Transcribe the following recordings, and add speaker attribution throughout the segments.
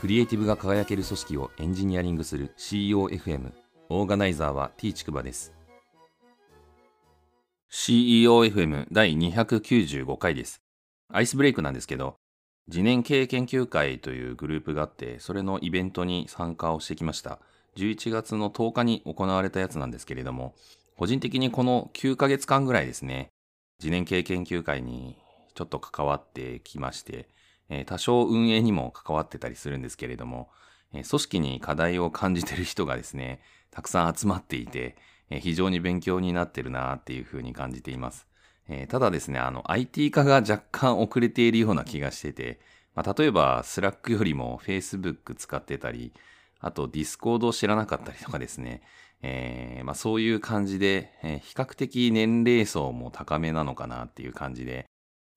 Speaker 1: クリエイティブが輝ける組織をエンジニアリングする CEOFM オーガナイザーは T ちくばです。CEOFM 第295回です。アイスブレイクなんですけど次年経営研究会というグループがあってそれのイベントに参加をしてきました。11月の10日に行われたやつなんですけれども個人的にこの9ヶ月間ぐらいですね次年経営研究会にちょっと関わってきましてえ多少運営にも関わってたりするんですけれども、え組織に課題を感じてる人がですね、たくさん集まっていて、え非常に勉強になってるなっていうふうに感じています。えただですね、あの IT 化が若干遅れているような気がしてて、まあ、例えば Slack よりも Facebook 使ってたり、あと Discord を知らなかったりとかですね、えー、まあ、そういう感じで、えー、比較的年齢層も高めなのかなっていう感じで、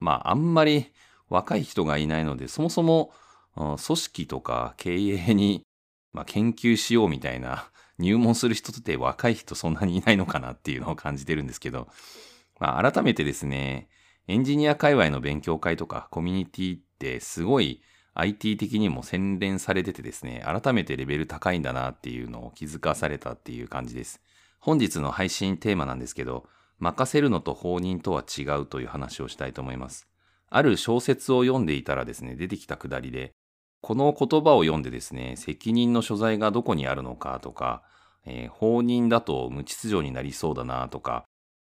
Speaker 1: まああんまり若い人がいないので、そもそも組織とか経営に、まあ、研究しようみたいな 入門する人って若い人そんなにいないのかなっていうのを感じてるんですけど、まあ、改めてですね、エンジニア界隈の勉強会とかコミュニティってすごい IT 的にも洗練されててですね、改めてレベル高いんだなっていうのを気づかされたっていう感じです。本日の配信テーマなんですけど、任せるのと放任とは違うという話をしたいと思います。ある小説を読んでいたらですね、出てきたくだりで、この言葉を読んでですね、責任の所在がどこにあるのかとか、えー、放任だと無秩序になりそうだなとか、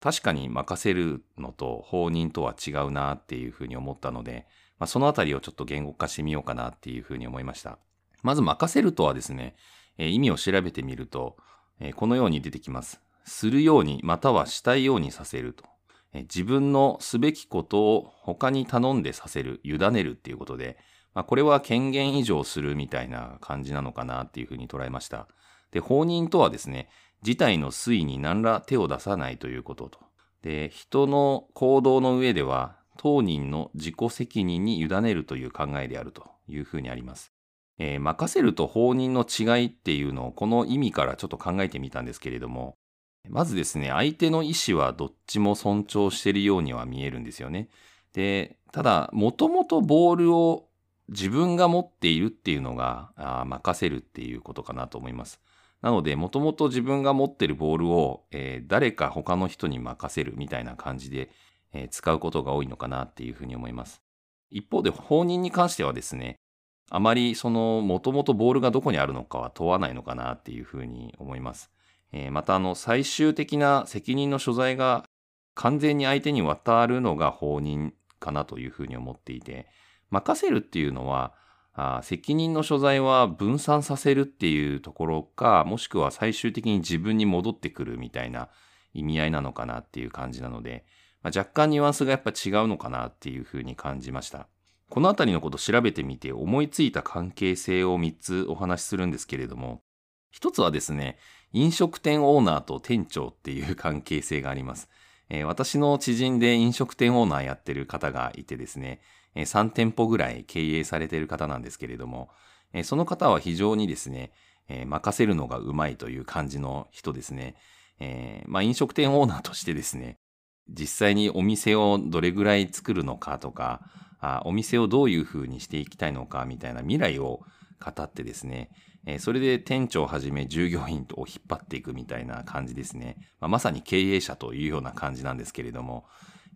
Speaker 1: 確かに任せるのと放任とは違うなっていうふうに思ったので、まあ、そのあたりをちょっと言語化してみようかなっていうふうに思いました。まず任せるとはですね、えー、意味を調べてみると、えー、このように出てきます。するようにまたはしたいようにさせると。自分のすべきことを他に頼んでさせる、委ねるっていうことで、まあ、これは権限移譲するみたいな感じなのかなっていうふうに捉えました。で、放任とはですね、事態の推移に何ら手を出さないということと。で、人の行動の上では、当人の自己責任に委ねるという考えであるというふうにあります。えー、任せると放任の違いっていうのをこの意味からちょっと考えてみたんですけれども、まずですね、相手の意思はどっちも尊重しているようには見えるんですよね。で、ただ、もともとボールを自分が持っているっていうのがあ任せるっていうことかなと思います。なので、もともと自分が持っているボールを、えー、誰か他の人に任せるみたいな感じで、えー、使うことが多いのかなっていうふうに思います。一方で、放任に関してはですね、あまりその、もともとボールがどこにあるのかは問わないのかなっていうふうに思います。またあの最終的な責任の所在が完全に相手に渡るのが放任かなというふうに思っていて、任せるっていうのは、あ責任の所在は分散させるっていうところか、もしくは最終的に自分に戻ってくるみたいな意味合いなのかなっていう感じなので、まあ、若干ニュアンスがやっぱ違うのかなっていうふうに感じました。このあたりのこと調べてみて思いついた関係性を3つお話しするんですけれども、一つはですね、飲食店オーナーと店長っていう関係性があります。えー、私の知人で飲食店オーナーやってる方がいてですね、えー、3店舗ぐらい経営されてる方なんですけれども、えー、その方は非常にですね、え任せるのがうまいという感じの人ですね。えまあ、飲食店オーナーとしてですね、実際にお店をどれぐらい作るのかとか、あお店をどういうふうにしていきたいのかみたいな未来を語ってですね、えそれで店長をはじめ従業員を引っ張っていくみたいな感じですね。まあ、まさに経営者というような感じなんですけれども、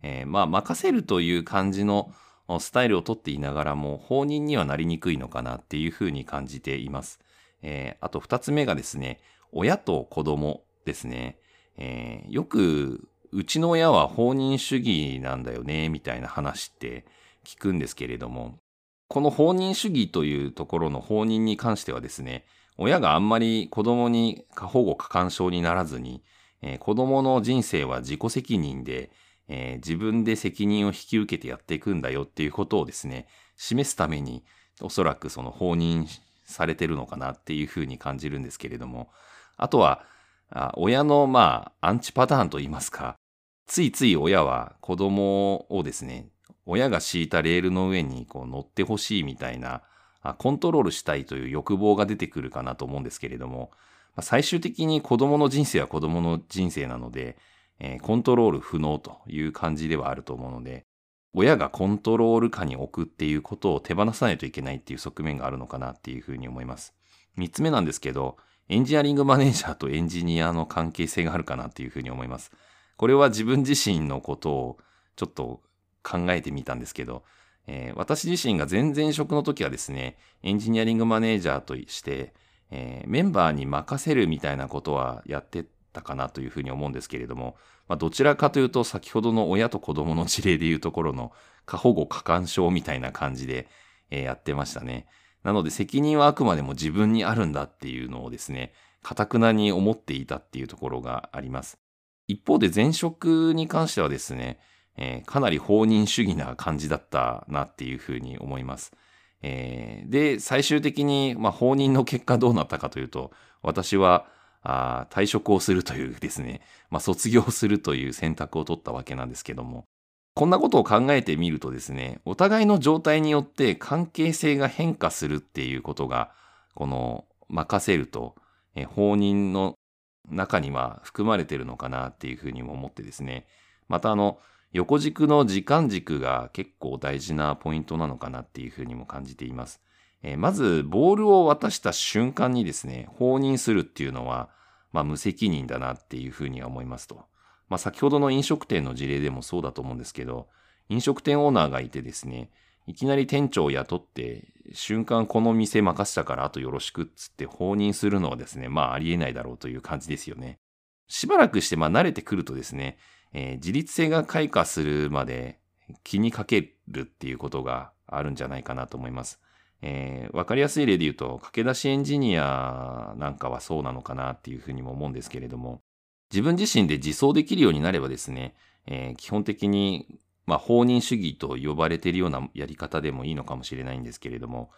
Speaker 1: えー、まあ任せるという感じのスタイルをとっていながらも、放任にはなりにくいのかなっていうふうに感じています。えー、あと二つ目がですね、親と子供ですね。えー、よく、うちの親は放任主義なんだよね、みたいな話って聞くんですけれども、この放任主義というところの放任に関してはですね、親があんまり子供に過保護過干渉にならずに、えー、子供の人生は自己責任で、えー、自分で責任を引き受けてやっていくんだよっていうことをですね、示すために、おそらくその放任されてるのかなっていうふうに感じるんですけれども、あとは、あ親のまあ、アンチパターンといいますか、ついつい親は子供をですね、親が敷いたレールの上にこう乗ってほしいみたいな、コントロールしたいという欲望が出てくるかなと思うんですけれども、最終的に子供の人生は子供の人生なので、えー、コントロール不能という感じではあると思うので、親がコントロール下に置くっていうことを手放さないといけないっていう側面があるのかなっていうふうに思います。三つ目なんですけど、エンジニアリングマネージャーとエンジニアの関係性があるかなっていうふうに思います。これは自分自身のことをちょっと考えてみたんですけど、えー、私自身が前々職の時はですね、エンジニアリングマネージャーとして、えー、メンバーに任せるみたいなことはやってたかなというふうに思うんですけれども、まあ、どちらかというと先ほどの親と子供の事例でいうところの過保護過干渉みたいな感じで、えー、やってましたね。なので責任はあくまでも自分にあるんだっていうのをですね、かたくなに思っていたっていうところがあります。一方で前職に関してはですね、えー、かなり放任主義な感じだったなっていうふうに思います。えー、で、最終的に、まあ、放任の結果どうなったかというと、私は、あ退職をするというですね、まあ、卒業するという選択を取ったわけなんですけども、こんなことを考えてみるとですね、お互いの状態によって関係性が変化するっていうことが、この任せると、え放任の中には含まれてるのかなっていうふうにも思ってですね、またあの、横軸の時間軸が結構大事なポイントなのかなっていうふうにも感じています。えー、まず、ボールを渡した瞬間にですね、放任するっていうのは、まあ、無責任だなっていうふうには思いますと。まあ、先ほどの飲食店の事例でもそうだと思うんですけど、飲食店オーナーがいてですね、いきなり店長を雇って、瞬間この店任せたからあとよろしくっつって放任するのはですね、まあありえないだろうという感じですよね。しばらくしてまあ慣れてくるとですね、えー、自立性が開花するまで気にかけるっていうことがあるんじゃないかなと思います。えー、わかりやすい例で言うと、駆け出しエンジニアなんかはそうなのかなっていうふうにも思うんですけれども、自分自身で自走できるようになればですね、えー、基本的に、まあ、放任主義と呼ばれているようなやり方でもいいのかもしれないんですけれども、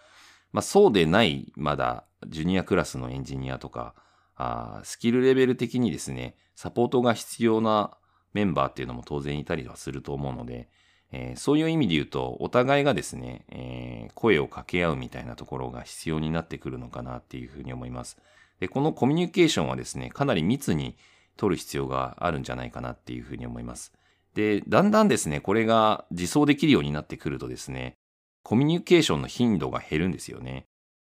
Speaker 1: まあ、そうでない、まだ、ジュニアクラスのエンジニアとか、あスキルレベル的にですね、サポートが必要なメンバーっていうのも当然いたりはすると思うので、えー、そういう意味で言うと、お互いがですね、えー、声を掛け合うみたいなところが必要になってくるのかなっていうふうに思います。で、このコミュニケーションはですね、かなり密に取る必要があるんじゃないかなっていうふうに思います。で、だんだんですね、これが自走できるようになってくるとですね、コミュニケーションの頻度が減るんですよね。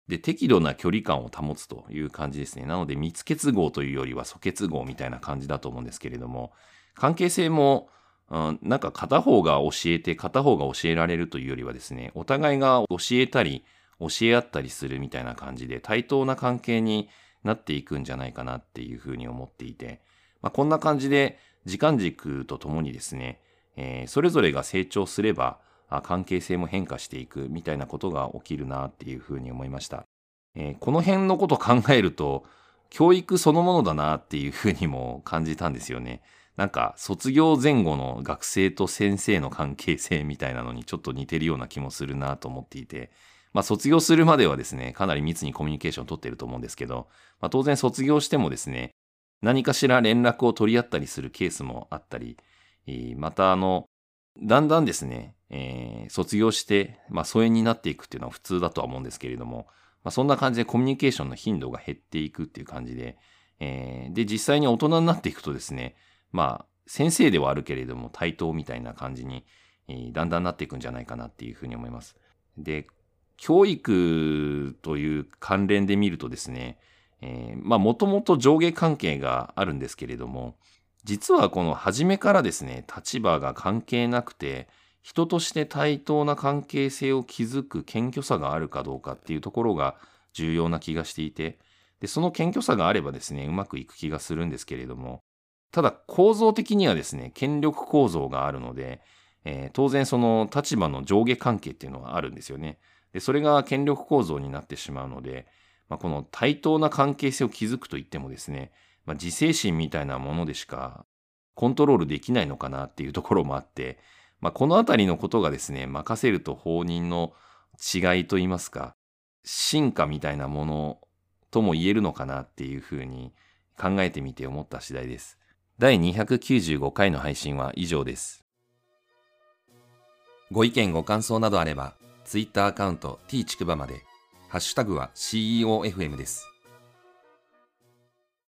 Speaker 1: で、適度な距離感を保つという感じですね。なので、密結合というよりは素結合みたいな感じだと思うんですけれども、関係性も、なんか片方が教えて片方が教えられるというよりはですね、お互いが教えたり教え合ったりするみたいな感じで対等な関係になっていくんじゃないかなっていうふうに思っていて、まあ、こんな感じで時間軸とともにですね、えー、それぞれが成長すれば関係性も変化していくみたいなことが起きるなっていうふうに思いました。えー、この辺のこと考えると、教育そのものだなっていうふうにも感じたんですよね。なんか卒業前後の学生と先生の関係性みたいなのにちょっと似てるような気もするなと思っていて、まあ卒業するまではですね、かなり密にコミュニケーションを取っていると思うんですけど、まあ当然卒業してもですね、何かしら連絡を取り合ったりするケースもあったり、またあの、だんだんですね、えー、卒業して、まあ疎遠になっていくっていうのは普通だとは思うんですけれども、まあそんな感じでコミュニケーションの頻度が減っていくっていう感じで、えー、で、実際に大人になっていくとですね、まあ、先生ではあるけれども対等みたいな感じに、だんだんなっていくんじゃないかなっていうふうに思います。で、教育という関連で見るとですね、えー、まあもともと上下関係があるんですけれども、実はこの初めからですね、立場が関係なくて、人として対等な関係性を築く謙虚さがあるかどうかっていうところが重要な気がしていて、で、その謙虚さがあればですね、うまくいく気がするんですけれども、ただ構造的にはですね、権力構造があるので、えー、当然その立場の上下関係っていうのはあるんですよね。で、それが権力構造になってしまうので、まあ、この対等な関係性を築くといってもですね、まあ、自制心みたいなものでしかコントロールできないのかなっていうところもあって、まあ、このあたりのことがですね、任せると放任の違いといいますか、進化みたいなものとも言えるのかなっていうふうに考えてみて思った次第です。第295回の配信は以上です。ご意見ご感想などあれば、Twitter アカウント t ちくばまで、ハッシュタグは CEOFM です。